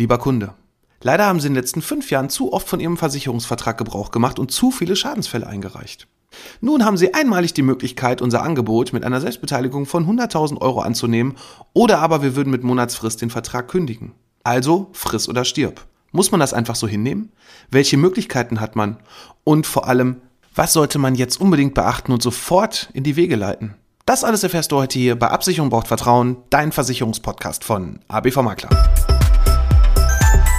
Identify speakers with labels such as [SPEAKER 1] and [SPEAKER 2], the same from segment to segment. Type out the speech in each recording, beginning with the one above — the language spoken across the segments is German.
[SPEAKER 1] Lieber Kunde, leider haben Sie in den letzten fünf Jahren zu oft von Ihrem Versicherungsvertrag Gebrauch gemacht und zu viele Schadensfälle eingereicht. Nun haben Sie einmalig die Möglichkeit, unser Angebot mit einer Selbstbeteiligung von 100.000 Euro anzunehmen oder aber wir würden mit Monatsfrist den Vertrag kündigen. Also friss oder stirb. Muss man das einfach so hinnehmen? Welche Möglichkeiten hat man? Und vor allem, was sollte man jetzt unbedingt beachten und sofort in die Wege leiten? Das alles erfährst du heute hier bei Absicherung braucht Vertrauen, dein Versicherungspodcast von ABV Makler.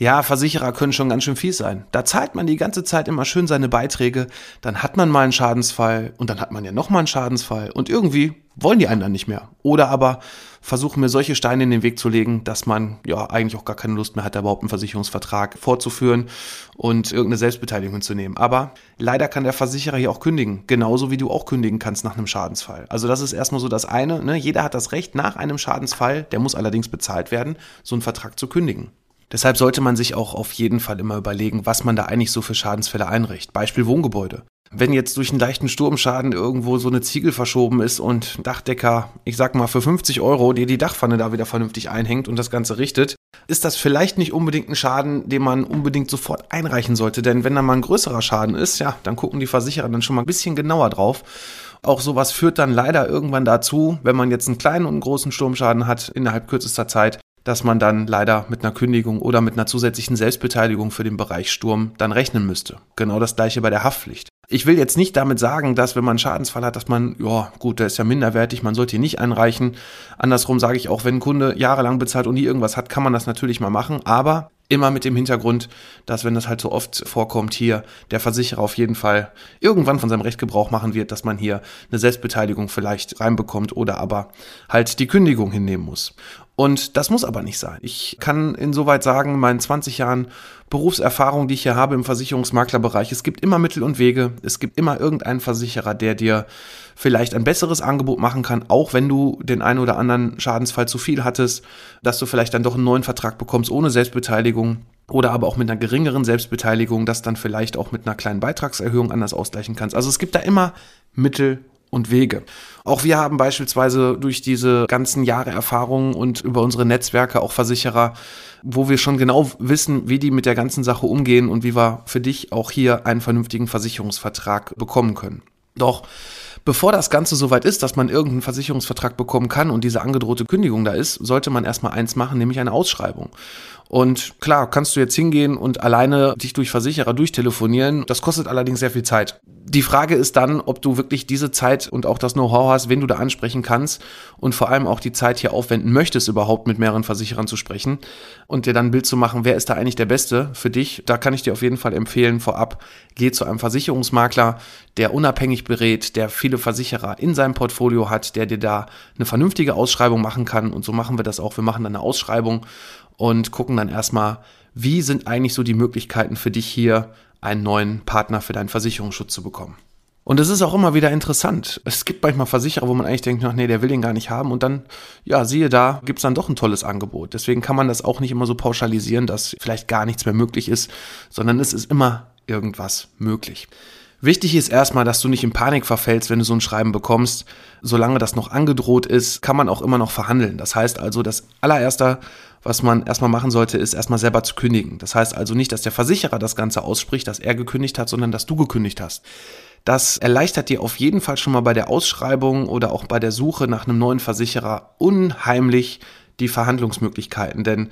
[SPEAKER 1] Ja, Versicherer können schon ganz schön fies sein. Da zahlt man die ganze Zeit immer schön seine Beiträge, dann hat man mal einen Schadensfall und dann hat man ja nochmal einen Schadensfall und irgendwie wollen die einen dann nicht mehr. Oder aber versuchen mir solche Steine in den Weg zu legen, dass man ja eigentlich auch gar keine Lust mehr hat, überhaupt einen Versicherungsvertrag fortzuführen und irgendeine Selbstbeteiligung zu nehmen. Aber leider kann der Versicherer hier auch kündigen, genauso wie du auch kündigen kannst nach einem Schadensfall. Also das ist erstmal so das eine. Ne? Jeder hat das Recht, nach einem Schadensfall, der muss allerdings bezahlt werden, so einen Vertrag zu kündigen. Deshalb sollte man sich auch auf jeden Fall immer überlegen, was man da eigentlich so für Schadensfälle einrichtet. Beispiel Wohngebäude. Wenn jetzt durch einen leichten Sturmschaden irgendwo so eine Ziegel verschoben ist und Dachdecker, ich sag mal für 50 Euro, dir die Dachpfanne da wieder vernünftig einhängt und das Ganze richtet, ist das vielleicht nicht unbedingt ein Schaden, den man unbedingt sofort einreichen sollte. Denn wenn da mal ein größerer Schaden ist, ja, dann gucken die Versicherer dann schon mal ein bisschen genauer drauf. Auch sowas führt dann leider irgendwann dazu, wenn man jetzt einen kleinen und einen großen Sturmschaden hat innerhalb kürzester Zeit, dass man dann leider mit einer Kündigung oder mit einer zusätzlichen Selbstbeteiligung für den Bereich Sturm dann rechnen müsste. Genau das gleiche bei der Haftpflicht. Ich will jetzt nicht damit sagen, dass wenn man einen Schadensfall hat, dass man, ja gut, der ist ja minderwertig, man sollte ihn nicht einreichen. Andersrum sage ich auch, wenn ein Kunde jahrelang bezahlt und nie irgendwas hat, kann man das natürlich mal machen, aber immer mit dem Hintergrund, dass wenn das halt so oft vorkommt, hier der Versicherer auf jeden Fall irgendwann von seinem Recht Gebrauch machen wird, dass man hier eine Selbstbeteiligung vielleicht reinbekommt oder aber halt die Kündigung hinnehmen muss. Und das muss aber nicht sein. Ich kann insoweit sagen, meinen 20 Jahren Berufserfahrung, die ich hier habe im Versicherungsmaklerbereich, es gibt immer Mittel und Wege. Es gibt immer irgendeinen Versicherer, der dir vielleicht ein besseres Angebot machen kann, auch wenn du den einen oder anderen Schadensfall zu viel hattest, dass du vielleicht dann doch einen neuen Vertrag bekommst ohne Selbstbeteiligung oder aber auch mit einer geringeren Selbstbeteiligung, das dann vielleicht auch mit einer kleinen Beitragserhöhung anders ausgleichen kannst. Also es gibt da immer Mittel und Wege. Auch wir haben beispielsweise durch diese ganzen Jahre Erfahrung und über unsere Netzwerke auch Versicherer, wo wir schon genau wissen, wie die mit der ganzen Sache umgehen und wie wir für dich auch hier einen vernünftigen Versicherungsvertrag bekommen können. Doch bevor das Ganze soweit ist, dass man irgendeinen Versicherungsvertrag bekommen kann und diese angedrohte Kündigung da ist, sollte man erstmal eins machen, nämlich eine Ausschreibung. Und klar, kannst du jetzt hingehen und alleine dich durch Versicherer durchtelefonieren. Das kostet allerdings sehr viel Zeit. Die Frage ist dann, ob du wirklich diese Zeit und auch das Know-how hast, wen du da ansprechen kannst und vor allem auch die Zeit hier aufwenden möchtest, überhaupt mit mehreren Versicherern zu sprechen und dir dann ein Bild zu machen, wer ist da eigentlich der Beste für dich. Da kann ich dir auf jeden Fall empfehlen, vorab, geh zu einem Versicherungsmakler, der unabhängig berät, der viele Versicherer in seinem Portfolio hat, der dir da eine vernünftige Ausschreibung machen kann. Und so machen wir das auch. Wir machen dann eine Ausschreibung und gucken dann erstmal, wie sind eigentlich so die Möglichkeiten für dich hier, einen neuen Partner für deinen Versicherungsschutz zu bekommen. Und es ist auch immer wieder interessant. Es gibt manchmal Versicherer, wo man eigentlich denkt, ach nee, der will den gar nicht haben. Und dann, ja, siehe da, gibt es dann doch ein tolles Angebot. Deswegen kann man das auch nicht immer so pauschalisieren, dass vielleicht gar nichts mehr möglich ist, sondern es ist immer irgendwas möglich. Wichtig ist erstmal, dass du nicht in Panik verfällst, wenn du so ein Schreiben bekommst. Solange das noch angedroht ist, kann man auch immer noch verhandeln. Das heißt also, das allererste, was man erstmal machen sollte, ist erstmal selber zu kündigen. Das heißt also nicht, dass der Versicherer das Ganze ausspricht, dass er gekündigt hat, sondern dass du gekündigt hast. Das erleichtert dir auf jeden Fall schon mal bei der Ausschreibung oder auch bei der Suche nach einem neuen Versicherer unheimlich die Verhandlungsmöglichkeiten. Denn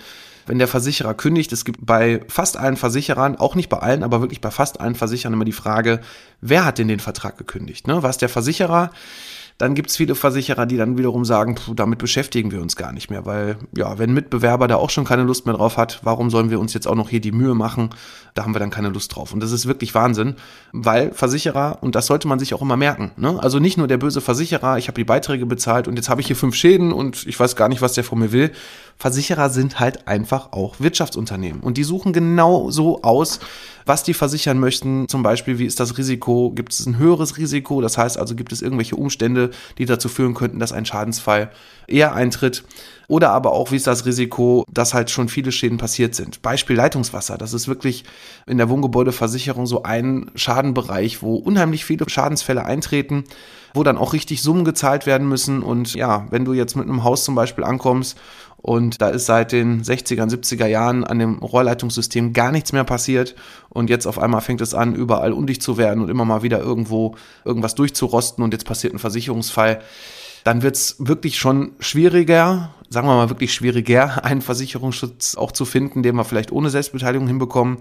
[SPEAKER 1] wenn der Versicherer kündigt, es gibt bei fast allen Versicherern, auch nicht bei allen, aber wirklich bei fast allen Versicherern immer die Frage, wer hat denn den Vertrag gekündigt? Ne? War der Versicherer? Dann gibt es viele Versicherer, die dann wiederum sagen, pff, damit beschäftigen wir uns gar nicht mehr, weil ja, wenn ein Mitbewerber da auch schon keine Lust mehr drauf hat, warum sollen wir uns jetzt auch noch hier die Mühe machen? Da haben wir dann keine Lust drauf. Und das ist wirklich Wahnsinn, weil Versicherer, und das sollte man sich auch immer merken, ne? also nicht nur der böse Versicherer, ich habe die Beiträge bezahlt und jetzt habe ich hier fünf Schäden und ich weiß gar nicht, was der von mir will. Versicherer sind halt einfach auch Wirtschaftsunternehmen und die suchen genau so aus, was die versichern möchten. Zum Beispiel, wie ist das Risiko? Gibt es ein höheres Risiko? Das heißt also, gibt es irgendwelche Umstände, die dazu führen könnten, dass ein Schadensfall eher eintritt? Oder aber auch, wie ist das Risiko, dass halt schon viele Schäden passiert sind? Beispiel Leitungswasser. Das ist wirklich in der Wohngebäudeversicherung so ein Schadenbereich, wo unheimlich viele Schadensfälle eintreten, wo dann auch richtig Summen gezahlt werden müssen. Und ja, wenn du jetzt mit einem Haus zum Beispiel ankommst und da ist seit den 60er, 70er Jahren an dem Rohrleitungssystem gar nichts mehr passiert. Und jetzt auf einmal fängt es an, überall undicht zu werden und immer mal wieder irgendwo irgendwas durchzurosten und jetzt passiert ein Versicherungsfall dann wird es wirklich schon schwieriger, sagen wir mal wirklich schwieriger, einen Versicherungsschutz auch zu finden, den wir vielleicht ohne Selbstbeteiligung hinbekommen.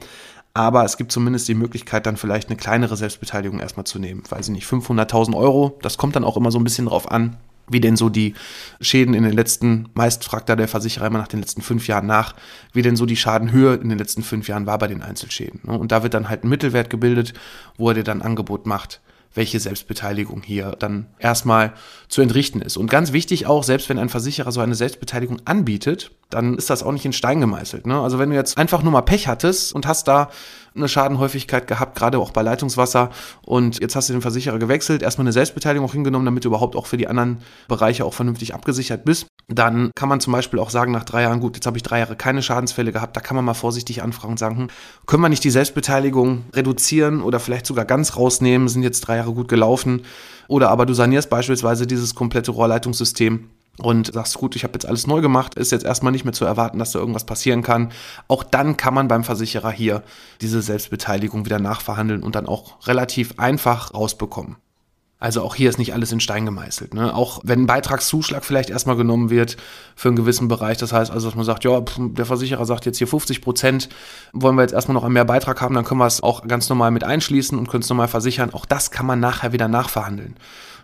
[SPEAKER 1] Aber es gibt zumindest die Möglichkeit, dann vielleicht eine kleinere Selbstbeteiligung erstmal zu nehmen. Weiß ich nicht, 500.000 Euro. Das kommt dann auch immer so ein bisschen drauf an, wie denn so die Schäden in den letzten, meist fragt da der Versicherer immer nach den letzten fünf Jahren nach, wie denn so die Schadenhöhe in den letzten fünf Jahren war bei den Einzelschäden. Ne? Und da wird dann halt ein Mittelwert gebildet, wo er dir dann ein Angebot macht, welche Selbstbeteiligung hier dann erstmal zu entrichten ist. Und ganz wichtig auch, selbst wenn ein Versicherer so eine Selbstbeteiligung anbietet, dann ist das auch nicht in Stein gemeißelt. Ne? Also wenn du jetzt einfach nur mal Pech hattest und hast da eine Schadenhäufigkeit gehabt, gerade auch bei Leitungswasser und jetzt hast du den Versicherer gewechselt, erstmal eine Selbstbeteiligung auch hingenommen, damit du überhaupt auch für die anderen Bereiche auch vernünftig abgesichert bist, dann kann man zum Beispiel auch sagen, nach drei Jahren, gut, jetzt habe ich drei Jahre keine Schadensfälle gehabt, da kann man mal vorsichtig anfragen und sagen, hm, können wir nicht die Selbstbeteiligung reduzieren oder vielleicht sogar ganz rausnehmen, sind jetzt drei Jahre gut gelaufen. Oder aber du sanierst beispielsweise dieses komplette Rohrleitungssystem und sagst, gut, ich habe jetzt alles neu gemacht, ist jetzt erstmal nicht mehr zu erwarten, dass da irgendwas passieren kann. Auch dann kann man beim Versicherer hier diese Selbstbeteiligung wieder nachverhandeln und dann auch relativ einfach rausbekommen. Also auch hier ist nicht alles in Stein gemeißelt. Ne? Auch wenn ein Beitragszuschlag vielleicht erstmal genommen wird für einen gewissen Bereich, das heißt also, dass man sagt, ja, der Versicherer sagt jetzt hier 50 Prozent, wollen wir jetzt erstmal noch einen mehr Beitrag haben, dann können wir es auch ganz normal mit einschließen und können es nochmal versichern. Auch das kann man nachher wieder nachverhandeln.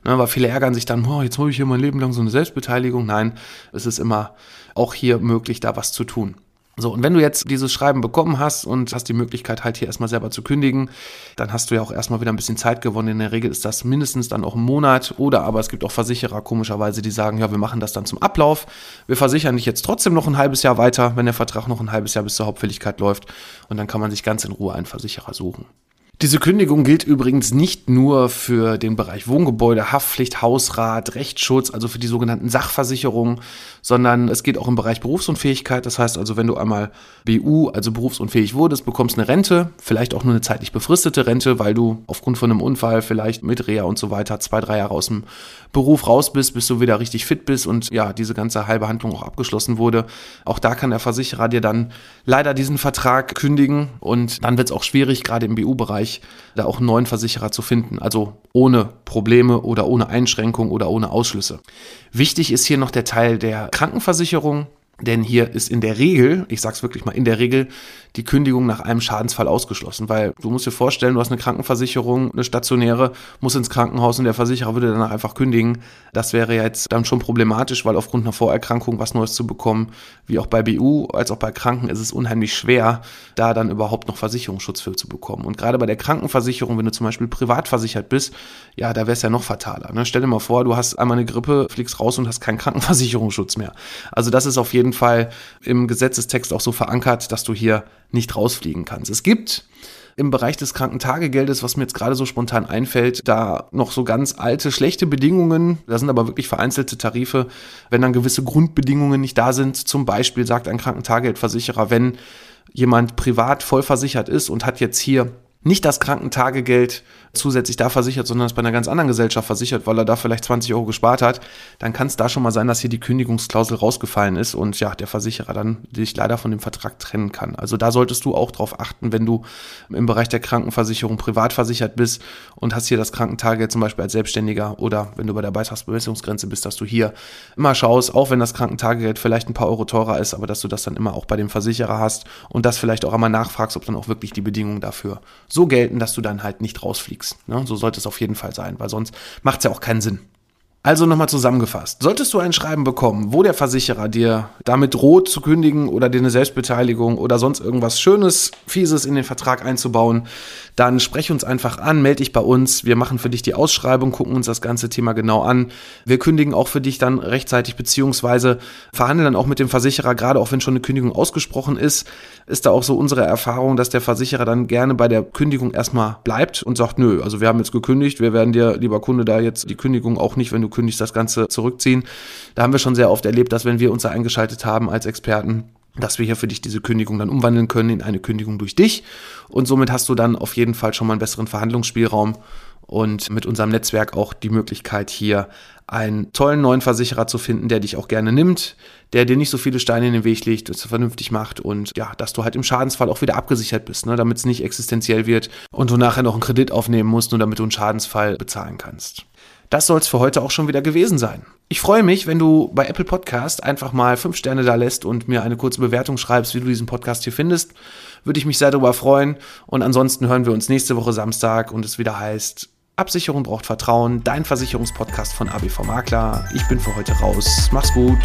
[SPEAKER 1] Ne? Weil viele ärgern sich dann, oh, jetzt habe ich hier mein Leben lang so eine Selbstbeteiligung. Nein, es ist immer auch hier möglich, da was zu tun. So, und wenn du jetzt dieses Schreiben bekommen hast und hast die Möglichkeit, halt hier erstmal selber zu kündigen, dann hast du ja auch erstmal wieder ein bisschen Zeit gewonnen. In der Regel ist das mindestens dann auch ein Monat oder aber es gibt auch Versicherer komischerweise, die sagen, ja, wir machen das dann zum Ablauf. Wir versichern dich jetzt trotzdem noch ein halbes Jahr weiter, wenn der Vertrag noch ein halbes Jahr bis zur Hauptfälligkeit läuft und dann kann man sich ganz in Ruhe einen Versicherer suchen. Diese Kündigung gilt übrigens nicht nur für den Bereich Wohngebäude, Haftpflicht, Hausrat, Rechtsschutz, also für die sogenannten Sachversicherungen, sondern es geht auch im Bereich Berufsunfähigkeit. Das heißt also, wenn du einmal BU, also berufsunfähig wurdest, bekommst eine Rente, vielleicht auch nur eine zeitlich befristete Rente, weil du aufgrund von einem Unfall vielleicht mit Reha und so weiter zwei, drei Jahre aus dem Beruf raus bist, bis du wieder richtig fit bist und ja, diese ganze Heilbehandlung auch abgeschlossen wurde. Auch da kann der Versicherer dir dann leider diesen Vertrag kündigen und dann wird es auch schwierig, gerade im BU-Bereich, da auch einen neuen Versicherer zu finden. Also ohne Probleme oder ohne Einschränkung oder ohne Ausschlüsse. Wichtig ist hier noch der Teil der Krankenversicherung. Denn hier ist in der Regel, ich sag's wirklich mal, in der Regel die Kündigung nach einem Schadensfall ausgeschlossen, weil du musst dir vorstellen, du hast eine Krankenversicherung, eine stationäre, muss ins Krankenhaus und der Versicherer würde danach einfach kündigen. Das wäre jetzt dann schon problematisch, weil aufgrund einer Vorerkrankung was Neues zu bekommen, wie auch bei BU als auch bei Kranken, ist es unheimlich schwer, da dann überhaupt noch Versicherungsschutz für zu bekommen. Und gerade bei der Krankenversicherung, wenn du zum Beispiel privat versichert bist, ja, da wäre es ja noch fataler. Ne? Stell dir mal vor, du hast einmal eine Grippe, fliegst raus und hast keinen Krankenversicherungsschutz mehr. Also das ist auf jeden Fall im Gesetzestext auch so verankert, dass du hier nicht rausfliegen kannst. Es gibt im Bereich des Krankentagegeldes, was mir jetzt gerade so spontan einfällt, da noch so ganz alte, schlechte Bedingungen. Da sind aber wirklich vereinzelte Tarife, wenn dann gewisse Grundbedingungen nicht da sind. Zum Beispiel sagt ein Krankentagegeldversicherer, wenn jemand privat vollversichert ist und hat jetzt hier nicht das Krankentagegeld zusätzlich da versichert, sondern es bei einer ganz anderen Gesellschaft versichert, weil er da vielleicht 20 Euro gespart hat, dann kann es da schon mal sein, dass hier die Kündigungsklausel rausgefallen ist und ja, der Versicherer dann dich leider von dem Vertrag trennen kann. Also da solltest du auch drauf achten, wenn du im Bereich der Krankenversicherung privat versichert bist und hast hier das Krankentagegeld zum Beispiel als Selbstständiger oder wenn du bei der Beitragsbemessungsgrenze bist, dass du hier immer schaust, auch wenn das Krankentagegeld vielleicht ein paar Euro teurer ist, aber dass du das dann immer auch bei dem Versicherer hast und das vielleicht auch einmal nachfragst, ob dann auch wirklich die Bedingungen dafür so gelten, dass du dann halt nicht rausfliegst. Ne? So sollte es auf jeden Fall sein, weil sonst macht es ja auch keinen Sinn. Also nochmal zusammengefasst. Solltest du ein Schreiben bekommen, wo der Versicherer dir damit droht zu kündigen oder dir eine Selbstbeteiligung oder sonst irgendwas Schönes, Fieses in den Vertrag einzubauen, dann sprech uns einfach an, melde dich bei uns. Wir machen für dich die Ausschreibung, gucken uns das ganze Thema genau an. Wir kündigen auch für dich dann rechtzeitig beziehungsweise verhandeln dann auch mit dem Versicherer, gerade auch wenn schon eine Kündigung ausgesprochen ist, ist da auch so unsere Erfahrung, dass der Versicherer dann gerne bei der Kündigung erstmal bleibt und sagt, nö, also wir haben jetzt gekündigt, wir werden dir, lieber Kunde, da jetzt die Kündigung auch nicht, wenn du kündigst, das Ganze zurückziehen. Da haben wir schon sehr oft erlebt, dass wenn wir uns da eingeschaltet haben als Experten, dass wir hier für dich diese Kündigung dann umwandeln können in eine Kündigung durch dich. Und somit hast du dann auf jeden Fall schon mal einen besseren Verhandlungsspielraum und mit unserem Netzwerk auch die Möglichkeit, hier einen tollen neuen Versicherer zu finden, der dich auch gerne nimmt, der dir nicht so viele Steine in den Weg legt, das vernünftig macht und ja, dass du halt im Schadensfall auch wieder abgesichert bist, ne, damit es nicht existenziell wird und du nachher noch einen Kredit aufnehmen musst, nur damit du einen Schadensfall bezahlen kannst. Das soll es für heute auch schon wieder gewesen sein. Ich freue mich, wenn du bei Apple Podcast einfach mal fünf Sterne da lässt und mir eine kurze Bewertung schreibst, wie du diesen Podcast hier findest. Würde ich mich sehr darüber freuen. Und ansonsten hören wir uns nächste Woche Samstag und es wieder heißt, Absicherung braucht Vertrauen, dein Versicherungspodcast von ABV Makler. Ich bin für heute raus. Mach's gut.